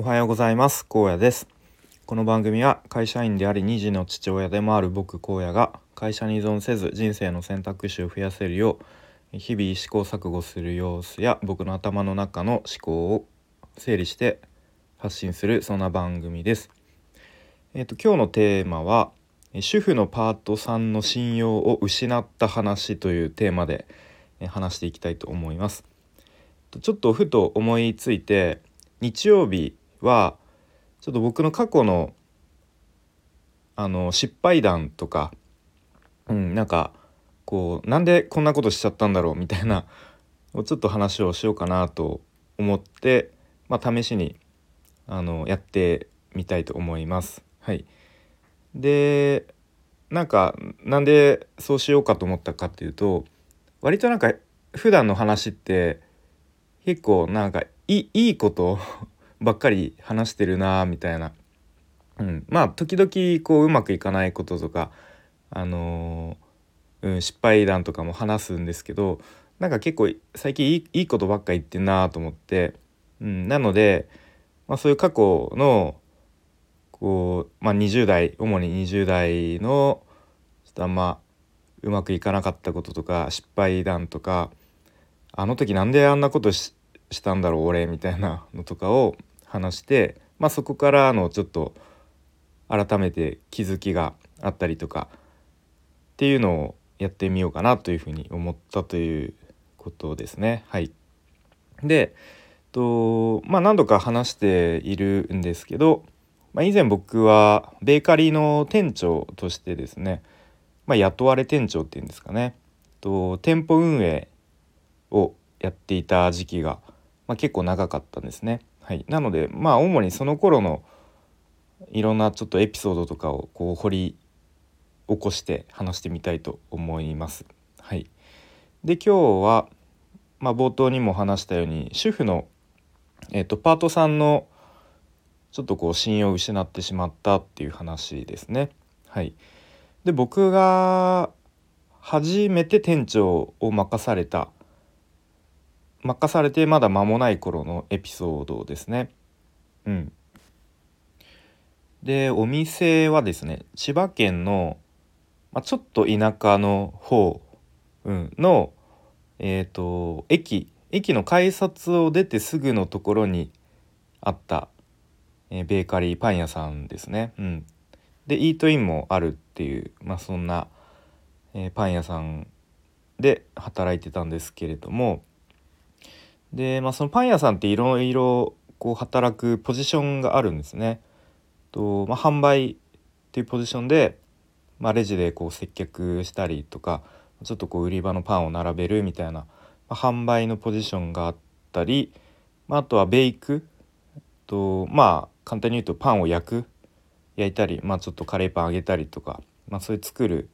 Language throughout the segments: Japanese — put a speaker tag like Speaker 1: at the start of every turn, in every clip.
Speaker 1: おはようございます。高野です。この番組は会社員であり2児の父親でもある僕荒野が会社に依存せず人生の選択肢を増やせるよう日々試行錯誤する様子や僕の頭の中の思考を整理して発信するそんな番組です。えっ、と今日のテーマは主婦のパートさんの信用を失った話というテーマで話していきたいと思います。ちょっとふと思いついて日曜日はちょっと僕の過去のあの失敗談とか、うん、なんかこうなんでこんなことしちゃったんだろうみたいなをちょっと話をしようかなと思って、まあ、試しにあのやってみたいと思います。はい、でなんかなんでそうしようかと思ったかっていうと割となんか普段の話って結構なんかいいいことばっかり話してるなみたいな、うん、まあ時々こううまくいかないこととか、あのー、うん、失敗談とかも話すんですけどなんか結構最近いいことばっか言ってんなと思って、うん、なので、まあ、そういう過去のこう、まあ、20代主に20代のちょっとあんまうまくいかなかったこととか失敗談とかあの時なんであんなことしたんだろう俺みたいなのとかを話して、まあ、そこからのちょっと改めて気づきがあったりとかっていうのをやってみようかなというふうに思ったということですね。はい、でとまあ何度か話しているんですけど、まあ、以前僕はベーカリーの店長としてですね、まあ、雇われ店長っていうんですかねと店舗運営をやっていた時期が、まあ、結構長かったんですね。はい、なのでまあ主にその頃のいろんなちょっとエピソードとかをこう掘り起こして話してみたいと思います。はい、で今日は、まあ、冒頭にも話したように主婦の、えーと、パートさんのちょっとこう信用を失ってしまったっていう話ですね。はい、で僕が初めて店長を任された任されてまだ間もない頃のエピソードですね。うん、でお店はですね千葉県の、まあ、ちょっと田舎の方、うん、の、えーと、駅駅の改札を出てすぐのところにあった、えー、ベーカリーパン屋さんですね。うん、でイートインもあるっていう、まあ、そんな、えー、パン屋さんで働いてたんですけれどもで、まあ、そのパン屋さんっていろいろこう働くポジションがあるんですね。とまあ、販売っていうポジションで、まあ、レジでこう接客したりとかちょっとこう売り場のパンを並べるみたいな、まあ、販売のポジションがあったり、まあ、あとはベイクとまあ簡単に言うとパンを焼く焼いたり、まあ、ちょっとカレーパン揚げたりとか、まあ、そういう作る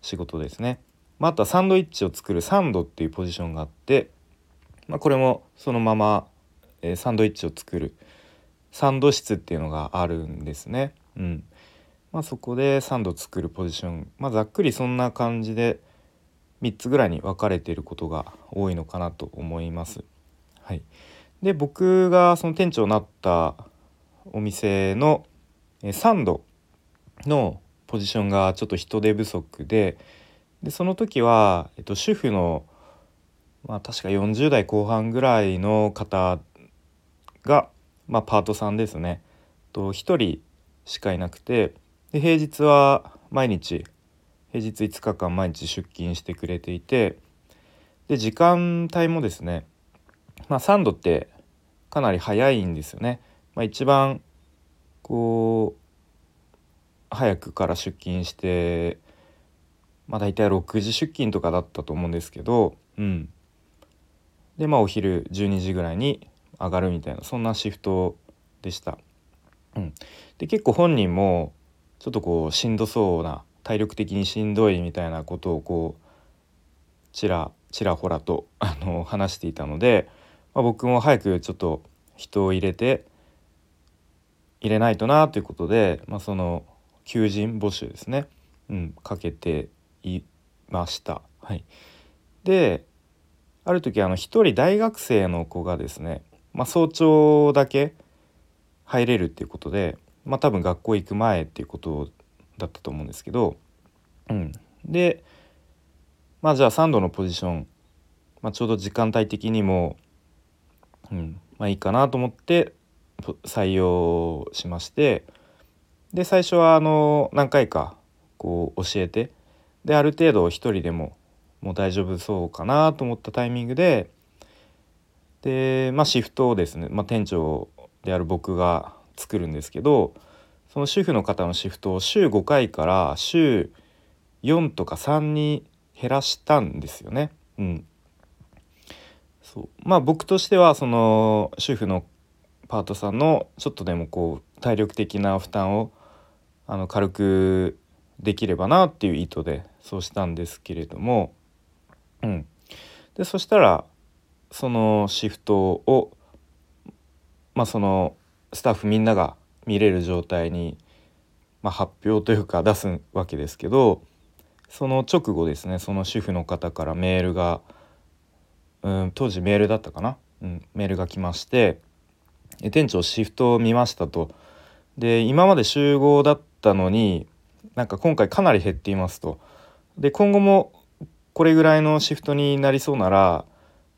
Speaker 1: 仕事ですね。まあ、あとはサンドイッチを作るサンドっていうポジションがあってまあ、これもそのまま、え、サンドイッチを作るサンド室っていうのがあるんですね。うんまあ、そこでサンド作るポジション、まあ、ざっくりそんな感じで3つぐらいに分かれていることが多いのかなと思います。はい、で僕がその店長になったお店のサンドのポジションがちょっと人手不足ででその時は、えっと、主婦のまあ、確か40代後半ぐらいの方が、まあ、パートさんですねと1人しかいなくてで平日は毎日平日5日間毎日出勤してくれていてで時間帯もですね、まあ、サンドってかなり早いんですよね。まあ、一番こう早くから出勤して、まあ、大体6時出勤とかだったと思うんですけど、うん、でまあお昼12時ぐらいに上がるみたいなそんなシフトでした。うん、で結構本人もちょっとこうしんどそうな体力的にしんどいみたいなことをこうちらちらほらとあの話していたので、まあ、僕も早くちょっと人を入れて入れないとなということで、まあ、その求人募集ですね、うん、かけていました。はい、である時あの一人大学生の子がですね、まあ、早朝だけ入れるっていうことでまあ多分学校行く前っていうことだったと思うんですけど、うん、でまあじゃあ3度のポジション、まあ、ちょうど時間帯的にも、うんまあ、いいかなと思って採用しましてで最初はあの何回かこう教えてである程度一人でももう大丈夫そうかなと思ったタイミングでで、まあ、シフトをですね、まあ、店長である僕が作るんですけどその主婦の方のシフトを週5回から週4とか3に減らしたんですよね。うん、そうまあ僕としてはその主婦のパートさんのちょっとでもこう体力的な負担をあの軽くできればなっていう意図でそうしたんですけれども、うん、でそしたらそのシフトをまあそのスタッフみんなが見れる状態に、まあ、発表というか出すわけですけどその直後ですねその主婦の方からメールが、うん、当時メールだったかな、うん、メールが来まして「店長シフトを見ました」と。で今まで集合だったのになんか今回かなり減っていますと。で今後もこれぐらいのシフトになりそうなら、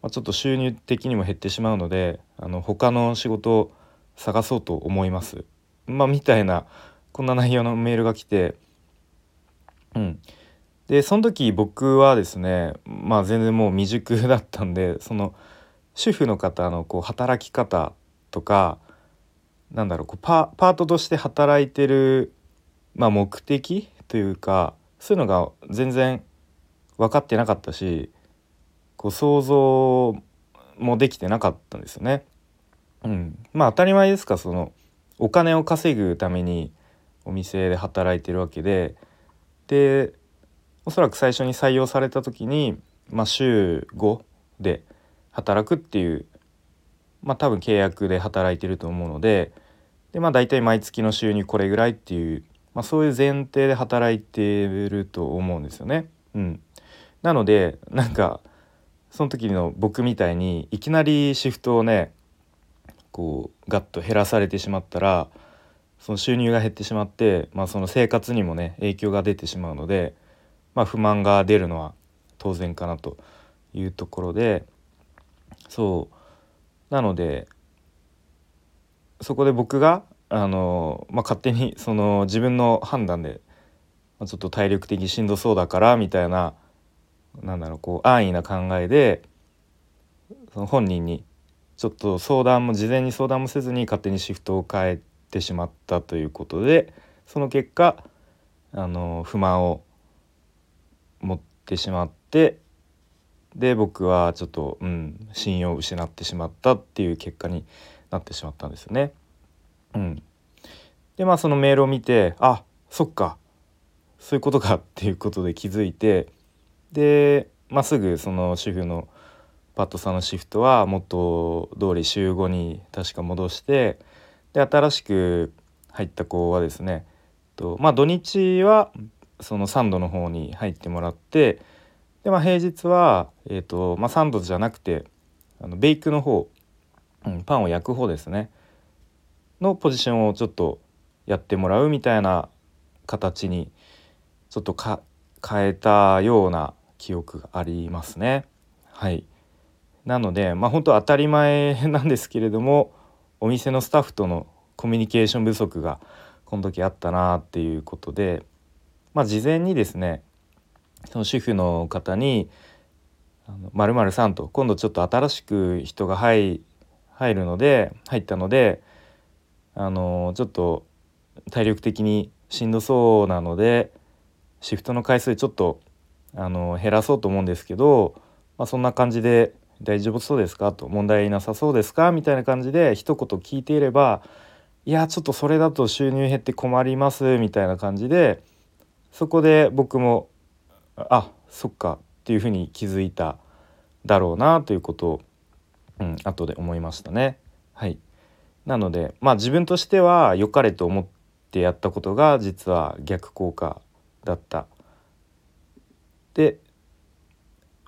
Speaker 1: まあ、ちょっと収入的にも減ってしまうのであの他の仕事を探そうと思います。まあ、みたいなこんな内容のメールが来てうんでその時僕はですねまあ全然もう未熟だったんでその主婦の方のこう働き方とかなんだろうこうパパートとして働いてる、まあ、目的というかそういうのが全然分かってなかったしこう想像もできてなかったんですよね。うん、まあ当たり前ですかそのお金を稼ぐためにお店で働いてるわけででおそらく最初に採用された時に、まあ、週5で働くっていうまあ多分契約で働いてると思うのででまあ大体毎月の収入これぐらいっていう、まあ、そういう前提で働いてると思うんですよね。うん、なのでなんかその時の僕みたいにいきなりシフトをねこうガッと減らされてしまったらその収入が減ってしまって、まあ、その生活にもね影響が出てしまうので、まあ、不満が出るのは当然かなというところでそう。なのでそこで僕があの、まあ、勝手にその自分の判断で、まあ、ちょっと体力的にしんどそうだからみたいななんだろうこう安易な考えでその本人にちょっと相談も事前に相談もせずに勝手にシフトを変えてしまったということでその結果あの不満を持ってしまってで僕はちょっと、うん、信用を失ってしまったっていう結果になってしまったんですよね。うん、でまあそのメールを見てあそっかそういうことかっていうことで気づいてで、まあ、すぐその主婦のパットさんのシフトは元通り週5に確か戻してで新しく入った子はですねとまあ土日はその3度の方に入ってもらってで、まあ、平日は、えーとまあ、3度じゃなくてあのベイクの方うん、パンを焼く方ですねのポジションをちょっとやってもらうみたいな形にちょっとか変えたような記憶がありますね。はい、なのでまあ本当当たり前なんですけれどもお店のスタッフとのコミュニケーション不足がこの時あったなっていうことで、まあ、事前にですねその主婦の方に「まるさん」と今度ちょっと新しく人が入入るので入ったのであのちょっと体力的にしんどそうなのでシフトの回数ちょっとあの減らそうと思うんですけど、まあ、そんな感じで「大丈夫そうですか?」と「問題なさそうですか?」みたいな感じで一言聞いていれば「いやちょっとそれだと収入減って困ります」みたいな感じでそこで僕も「あそっか」っていうふうに気づいただろうなということをうん、後で思いましたね。はい、なのでまあ自分としては良かれと思ってやったことが実は逆効果だった。で、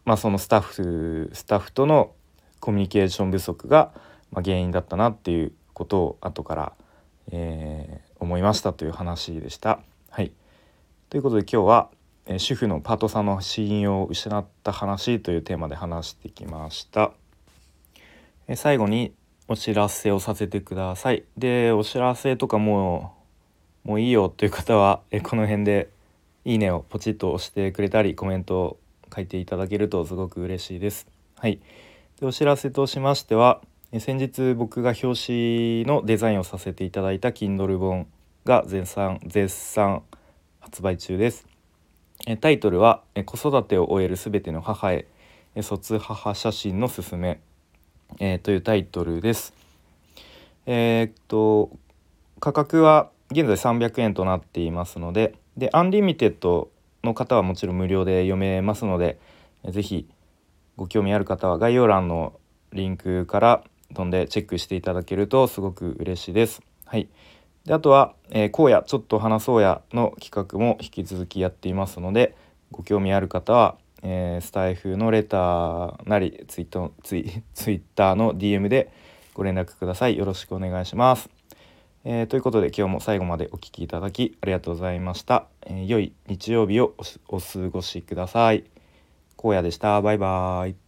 Speaker 1: まあ、そのスタッフスタッフとのコミュニケーション不足が、原因だったなっていうことを後からえー、思いましたという話でした。はい、ということで今日は、えー、主婦のパートさんの信用を失った話というテーマで話してきました。えー、最後にお知らせをさせてください。でお知らせとかもうもういいよという方は、えこの辺でいいねをポチッと押してくれたりコメントを書いていただけるとすごく嬉しいです。はい、でお知らせとしましては先日僕が表紙のデザインをさせていただいた Kindle 本が絶賛絶賛発売中です。タイトルは「子育てを終えるすべての母へ卒母写真のすすめ」えー、というタイトルです。えー、っと価格は現在300円となっていますのでで Unlimited の方はもちろん無料で読めますので是非ご興味ある方は概要欄のリンクから飛んでチェックしていただけるとすごく嬉しいです。はい、であとは「えー、荒野ちょっと話そうや」の企画も引き続きやっていますのでご興味ある方は、えー、スタイフのレターなりツイートツイツイッターの DM でご連絡ください。よろしくお願いします。えー、ということで今日も最後までお聴きいただきありがとうございました。えー、良い日曜日をお過ごしください。荒野でした。バイバーイ。